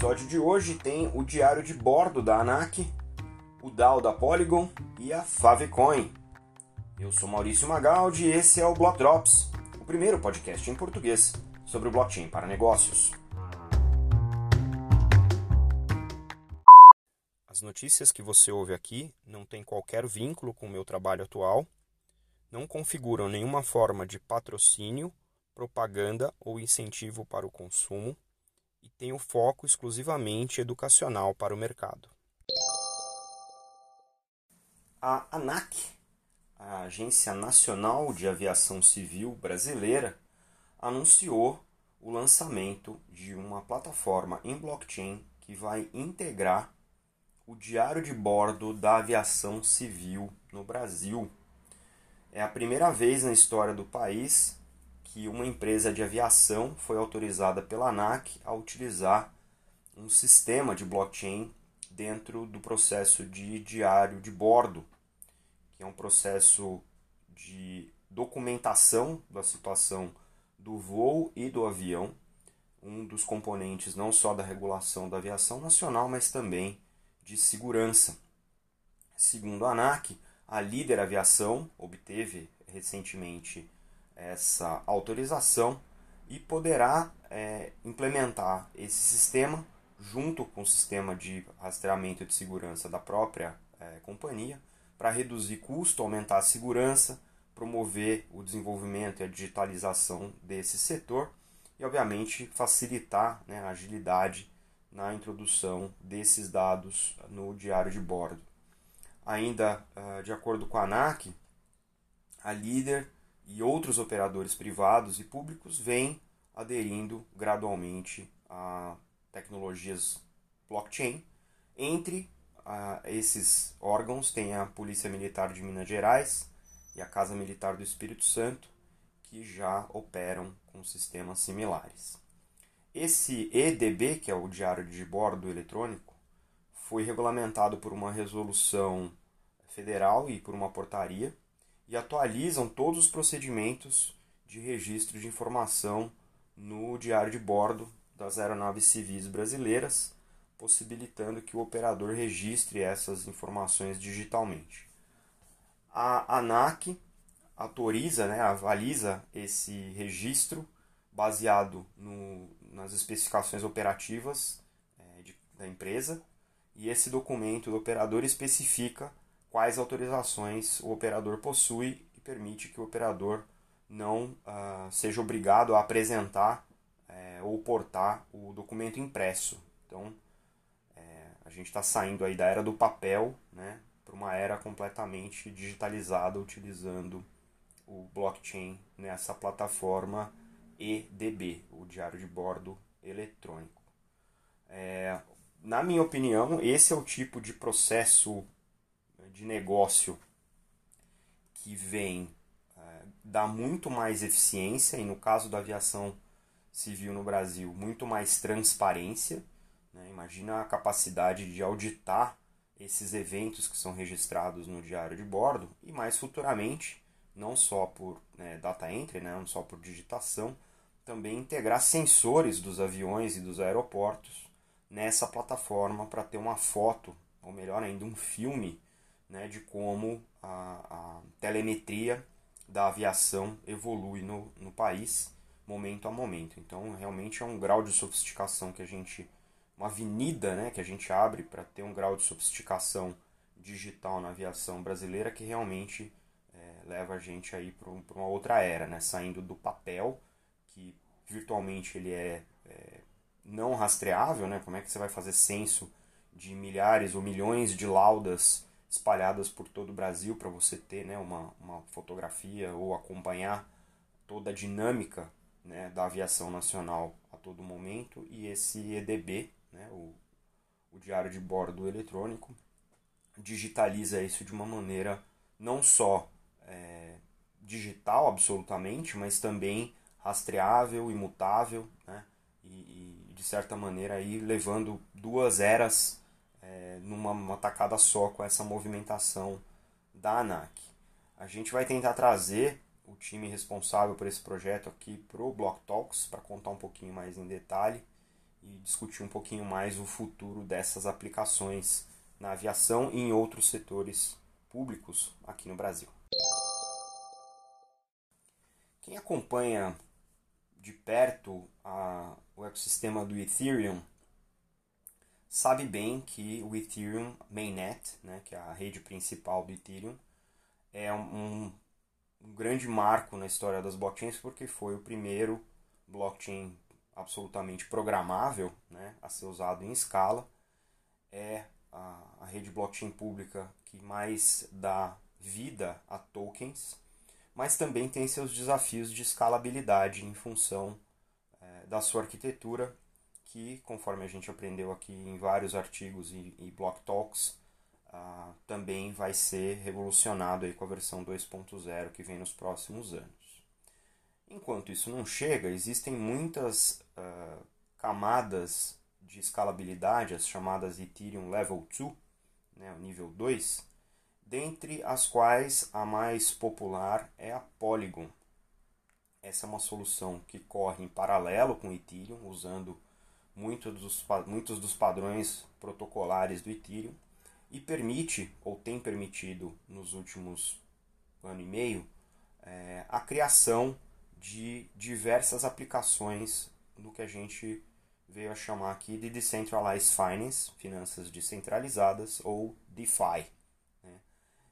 episódio de hoje tem o diário de bordo da ANAC, o DAO da Polygon e a Favecoin. Eu sou Maurício Magaldi e esse é o Block Drops, o primeiro podcast em português sobre o blockchain para negócios. As notícias que você ouve aqui não têm qualquer vínculo com o meu trabalho atual, não configuram nenhuma forma de patrocínio, propaganda ou incentivo para o consumo e têm o foco exclusivamente educacional para o mercado. A ANAC, a Agência Nacional de Aviação Civil Brasileira, anunciou o lançamento de uma plataforma em blockchain que vai integrar o diário de bordo da aviação civil no Brasil. É a primeira vez na história do país que uma empresa de aviação foi autorizada pela ANAC a utilizar um sistema de blockchain dentro do processo de diário de bordo, que é um processo de documentação da situação do voo e do avião, um dos componentes não só da regulação da aviação nacional, mas também de segurança. Segundo a ANAC, a líder aviação obteve recentemente essa autorização e poderá é, implementar esse sistema junto com o sistema de rastreamento de segurança da própria é, companhia para reduzir custo, aumentar a segurança, promover o desenvolvimento e a digitalização desse setor e, obviamente, facilitar né, a agilidade na introdução desses dados no diário de bordo. Ainda uh, de acordo com a ANAC, a líder e outros operadores privados e públicos vêm aderindo gradualmente a tecnologias blockchain. Entre uh, esses órgãos tem a Polícia Militar de Minas Gerais e a Casa Militar do Espírito Santo, que já operam com sistemas similares. Esse EDB, que é o Diário de Bordo Eletrônico, foi regulamentado por uma resolução federal e por uma portaria e atualizam todos os procedimentos de registro de informação no diário de bordo das aeronaves civis brasileiras, possibilitando que o operador registre essas informações digitalmente. A ANAC autoriza, né, avaliza esse registro baseado no, nas especificações operativas é, de, da empresa e esse documento do operador especifica quais autorizações o operador possui e permite que o operador não uh, seja obrigado a apresentar é, ou portar o documento impresso. Então, é, a gente está saindo aí da era do papel né, para uma era completamente digitalizada utilizando o blockchain nessa plataforma EDB, o diário de bordo eletrônico. É, na minha opinião, esse é o tipo de processo de negócio que vem é, dar muito mais eficiência e, no caso da aviação civil no Brasil, muito mais transparência. Né? Imagina a capacidade de auditar esses eventos que são registrados no diário de bordo e mais futuramente, não só por né, data entry, né, não só por digitação, também integrar sensores dos aviões e dos aeroportos nessa plataforma para ter uma foto, ou melhor ainda, um filme né, de como a, a telemetria da aviação evolui no, no país, momento a momento. Então, realmente é um grau de sofisticação que a gente. uma avenida né, que a gente abre para ter um grau de sofisticação digital na aviação brasileira que realmente é, leva a gente aí para uma outra era, né, saindo do papel que virtualmente ele é, é, não rastreável, né? Como é que você vai fazer censo de milhares ou milhões de laudas espalhadas por todo o Brasil para você ter né, uma, uma fotografia ou acompanhar toda a dinâmica né, da aviação nacional a todo momento e esse EDB, né, o, o diário de bordo eletrônico, digitaliza isso de uma maneira não só é, digital absolutamente, mas também rastreável, imutável, né? e, e de certa maneira aí levando duas eras é, numa tacada só com essa movimentação da ANAC. A gente vai tentar trazer o time responsável por esse projeto aqui para o Block Talks para contar um pouquinho mais em detalhe e discutir um pouquinho mais o futuro dessas aplicações na aviação e em outros setores públicos aqui no Brasil. Quem acompanha de perto a, o ecossistema do Ethereum sabe bem que o Ethereum Mainnet, né, que é a rede principal do Ethereum, é um, um grande marco na história das blockchains porque foi o primeiro blockchain absolutamente programável né, a ser usado em escala. É a, a rede blockchain pública que mais dá vida a tokens, mas também tem seus desafios de escalabilidade em função é, da sua arquitetura, que, conforme a gente aprendeu aqui em vários artigos e, e Block Talks, uh, também vai ser revolucionado aí com a versão 2.0 que vem nos próximos anos. Enquanto isso não chega, existem muitas uh, camadas de escalabilidade, as chamadas Ethereum Level 2, né, o nível 2, dentre as quais a mais popular é a Polygon. Essa é uma solução que corre em paralelo com o Ethereum, usando muito dos, muitos dos padrões protocolares do Ethereum e permite, ou tem permitido nos últimos ano e meio, é, a criação de diversas aplicações do que a gente veio a chamar aqui de Decentralized Finance, finanças descentralizadas, ou DeFi. Né?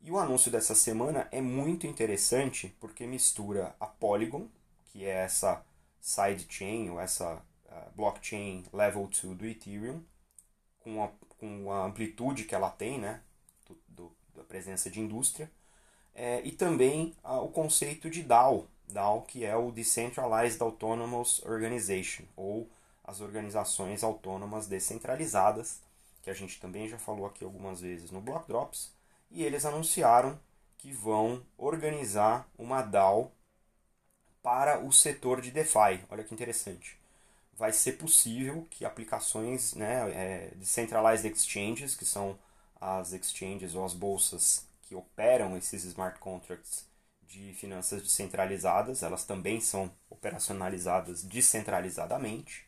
E o anúncio dessa semana é muito interessante porque mistura a Polygon, que é essa sidechain, ou essa blockchain level 2 do Ethereum, com a, com a amplitude que ela tem, né, do, do da presença de indústria, é, e também uh, o conceito de DAO, DAO que é o Decentralized Autonomous Organization, ou as organizações autônomas descentralizadas, que a gente também já falou aqui algumas vezes no Block Drops, e eles anunciaram que vão organizar uma DAO para o setor de DeFi. Olha que interessante vai ser possível que aplicações né, é, de centralized exchanges, que são as exchanges ou as bolsas que operam esses smart contracts de finanças descentralizadas, elas também são operacionalizadas descentralizadamente,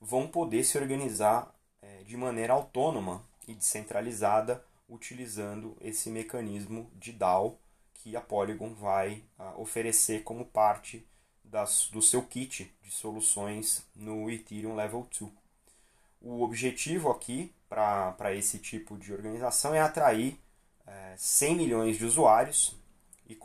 vão poder se organizar é, de maneira autônoma e descentralizada utilizando esse mecanismo de DAO que a Polygon vai ah, oferecer como parte das, do seu kit de soluções no Ethereum Level 2. O objetivo aqui para esse tipo de organização é atrair é, 100 milhões de usuários e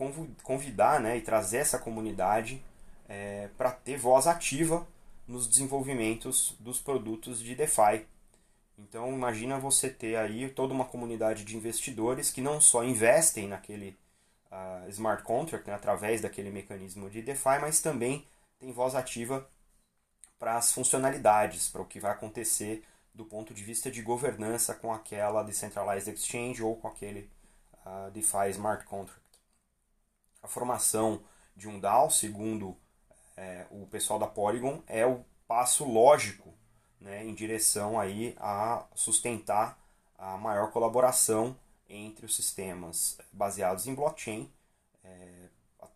convidar né, e trazer essa comunidade é, para ter voz ativa nos desenvolvimentos dos produtos de DeFi. Então imagina você ter aí toda uma comunidade de investidores que não só investem naquele smart contract né, através daquele mecanismo de DeFi, mas também tem voz ativa para as funcionalidades, para o que vai acontecer do ponto de vista de governança com aquela Decentralized Exchange ou com aquele uh, DeFi Smart Contract. A formação de um DAO, segundo é, o pessoal da Polygon, é o passo lógico né, em direção aí a sustentar a maior colaboração entre os sistemas baseados em blockchain, é,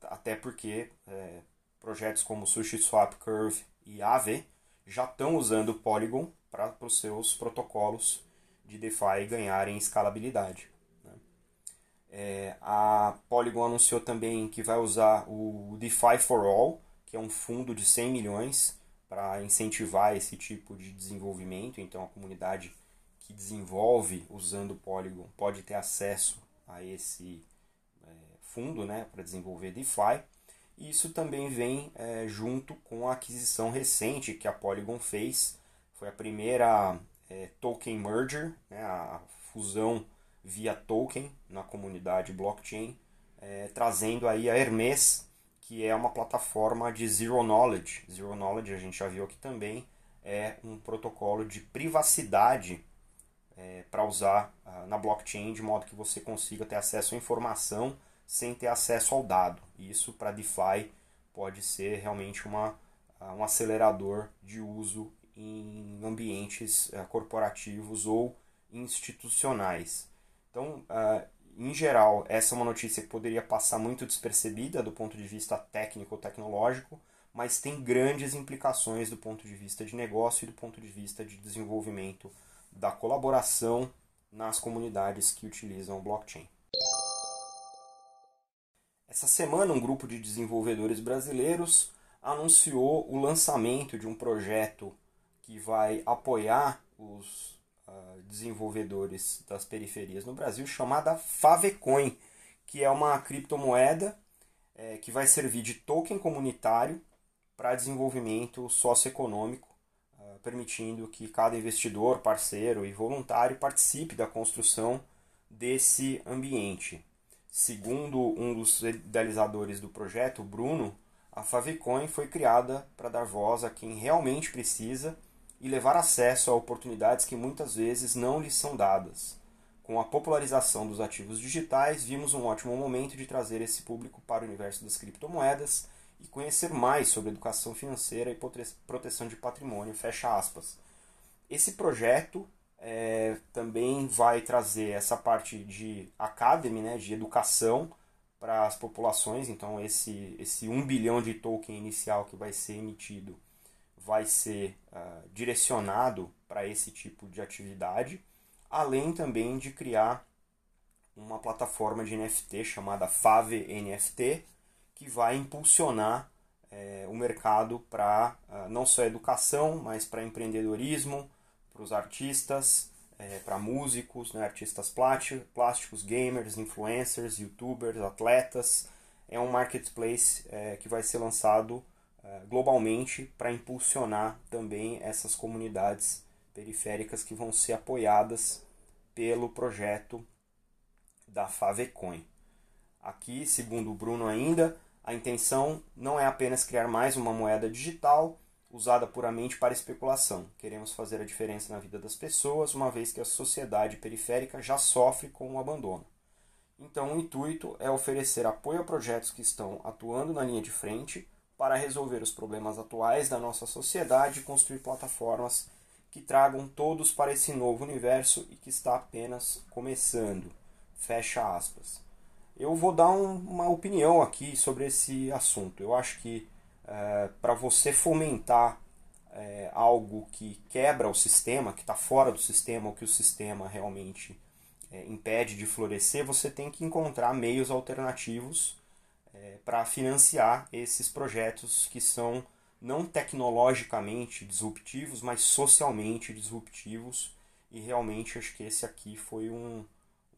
até porque é, projetos como SushiSwap, Curve e Aave já estão usando Polygon para os seus protocolos de DeFi ganharem escalabilidade. Né? É, a Polygon anunciou também que vai usar o DeFi for All, que é um fundo de 100 milhões para incentivar esse tipo de desenvolvimento. Então a comunidade que desenvolve usando o Polygon pode ter acesso a esse é, fundo né, para desenvolver DeFi. E isso também vem é, junto com a aquisição recente que a Polygon fez. Foi a primeira é, token merger, né, a fusão via token na comunidade blockchain, é, trazendo aí a Hermes, que é uma plataforma de Zero Knowledge. Zero Knowledge, a gente já viu aqui também, é um protocolo de privacidade é, para usar uh, na blockchain de modo que você consiga ter acesso à informação sem ter acesso ao dado. Isso para DeFi pode ser realmente uma, uh, um acelerador de uso em ambientes uh, corporativos ou institucionais. Então, em geral, essa é uma notícia que poderia passar muito despercebida do ponto de vista técnico-tecnológico, mas tem grandes implicações do ponto de vista de negócio e do ponto de vista de desenvolvimento da colaboração nas comunidades que utilizam o blockchain. Essa semana, um grupo de desenvolvedores brasileiros anunciou o lançamento de um projeto que vai apoiar os uh, desenvolvedores das periferias no Brasil, chamada Favecoin, que é uma criptomoeda é, que vai servir de token comunitário para desenvolvimento socioeconômico, permitindo que cada investidor, parceiro e voluntário participe da construção desse ambiente. Segundo um dos idealizadores do projeto, Bruno, a Favecoin foi criada para dar voz a quem realmente precisa e levar acesso a oportunidades que muitas vezes não lhes são dadas. Com a popularização dos ativos digitais, vimos um ótimo momento de trazer esse público para o universo das criptomoedas e conhecer mais sobre educação financeira e proteção de patrimônio. Fecha aspas. Esse projeto é, também vai trazer essa parte de academy, né, de educação para as populações. Então, esse, esse 1 bilhão de token inicial que vai ser emitido vai ser uh, direcionado para esse tipo de atividade, além também de criar uma plataforma de NFT chamada Fave NFT, que vai impulsionar é, o mercado para ah, não só educação, mas para empreendedorismo, para os artistas, é, para músicos, né, artistas plásticos, gamers, influencers, youtubers, atletas. É um marketplace é, que vai ser lançado globalmente para impulsionar também essas comunidades periféricas que vão ser apoiadas pelo projeto da Favecoin. Aqui, segundo o Bruno ainda, a intenção não é apenas criar mais uma moeda digital usada puramente para especulação. Queremos fazer a diferença na vida das pessoas, uma vez que a sociedade periférica já sofre com o abandono. Então, o intuito é oferecer apoio a projetos que estão atuando na linha de frente para resolver os problemas atuais da nossa sociedade e construir plataformas que tragam todos para esse novo universo e que está apenas começando. Fecha aspas. Eu vou dar um, uma opinião aqui sobre esse assunto. Eu acho que é, para você fomentar é, algo que quebra o sistema, que está fora do sistema, ou que o sistema realmente é, impede de florescer, você tem que encontrar meios alternativos é, para financiar esses projetos que são não tecnologicamente disruptivos, mas socialmente disruptivos. E realmente acho que esse aqui foi um,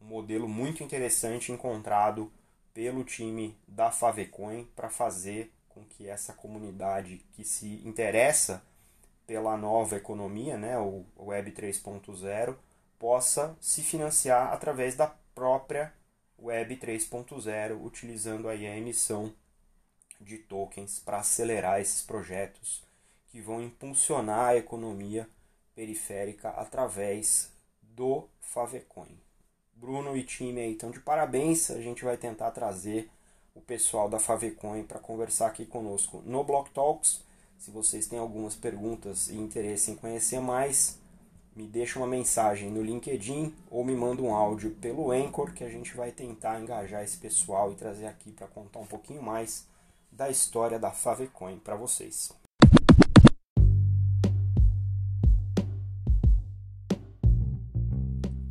um modelo muito interessante encontrado pelo time da Favecoin para fazer com que essa comunidade que se interessa pela nova economia, né, o Web 3.0, possa se financiar através da própria Web 3.0, utilizando aí a emissão de tokens para acelerar esses projetos que vão impulsionar a economia periférica através do Favecoin. Bruno e time aí estão de parabéns, a gente vai tentar trazer o pessoal da Favecoin para conversar aqui conosco no Block Talks. Se vocês têm algumas perguntas e interesse em conhecer mais, me deixa uma mensagem no LinkedIn ou me manda um áudio pelo Anchor que a gente vai tentar engajar esse pessoal e trazer aqui para contar um pouquinho mais da história da Favecoin para vocês.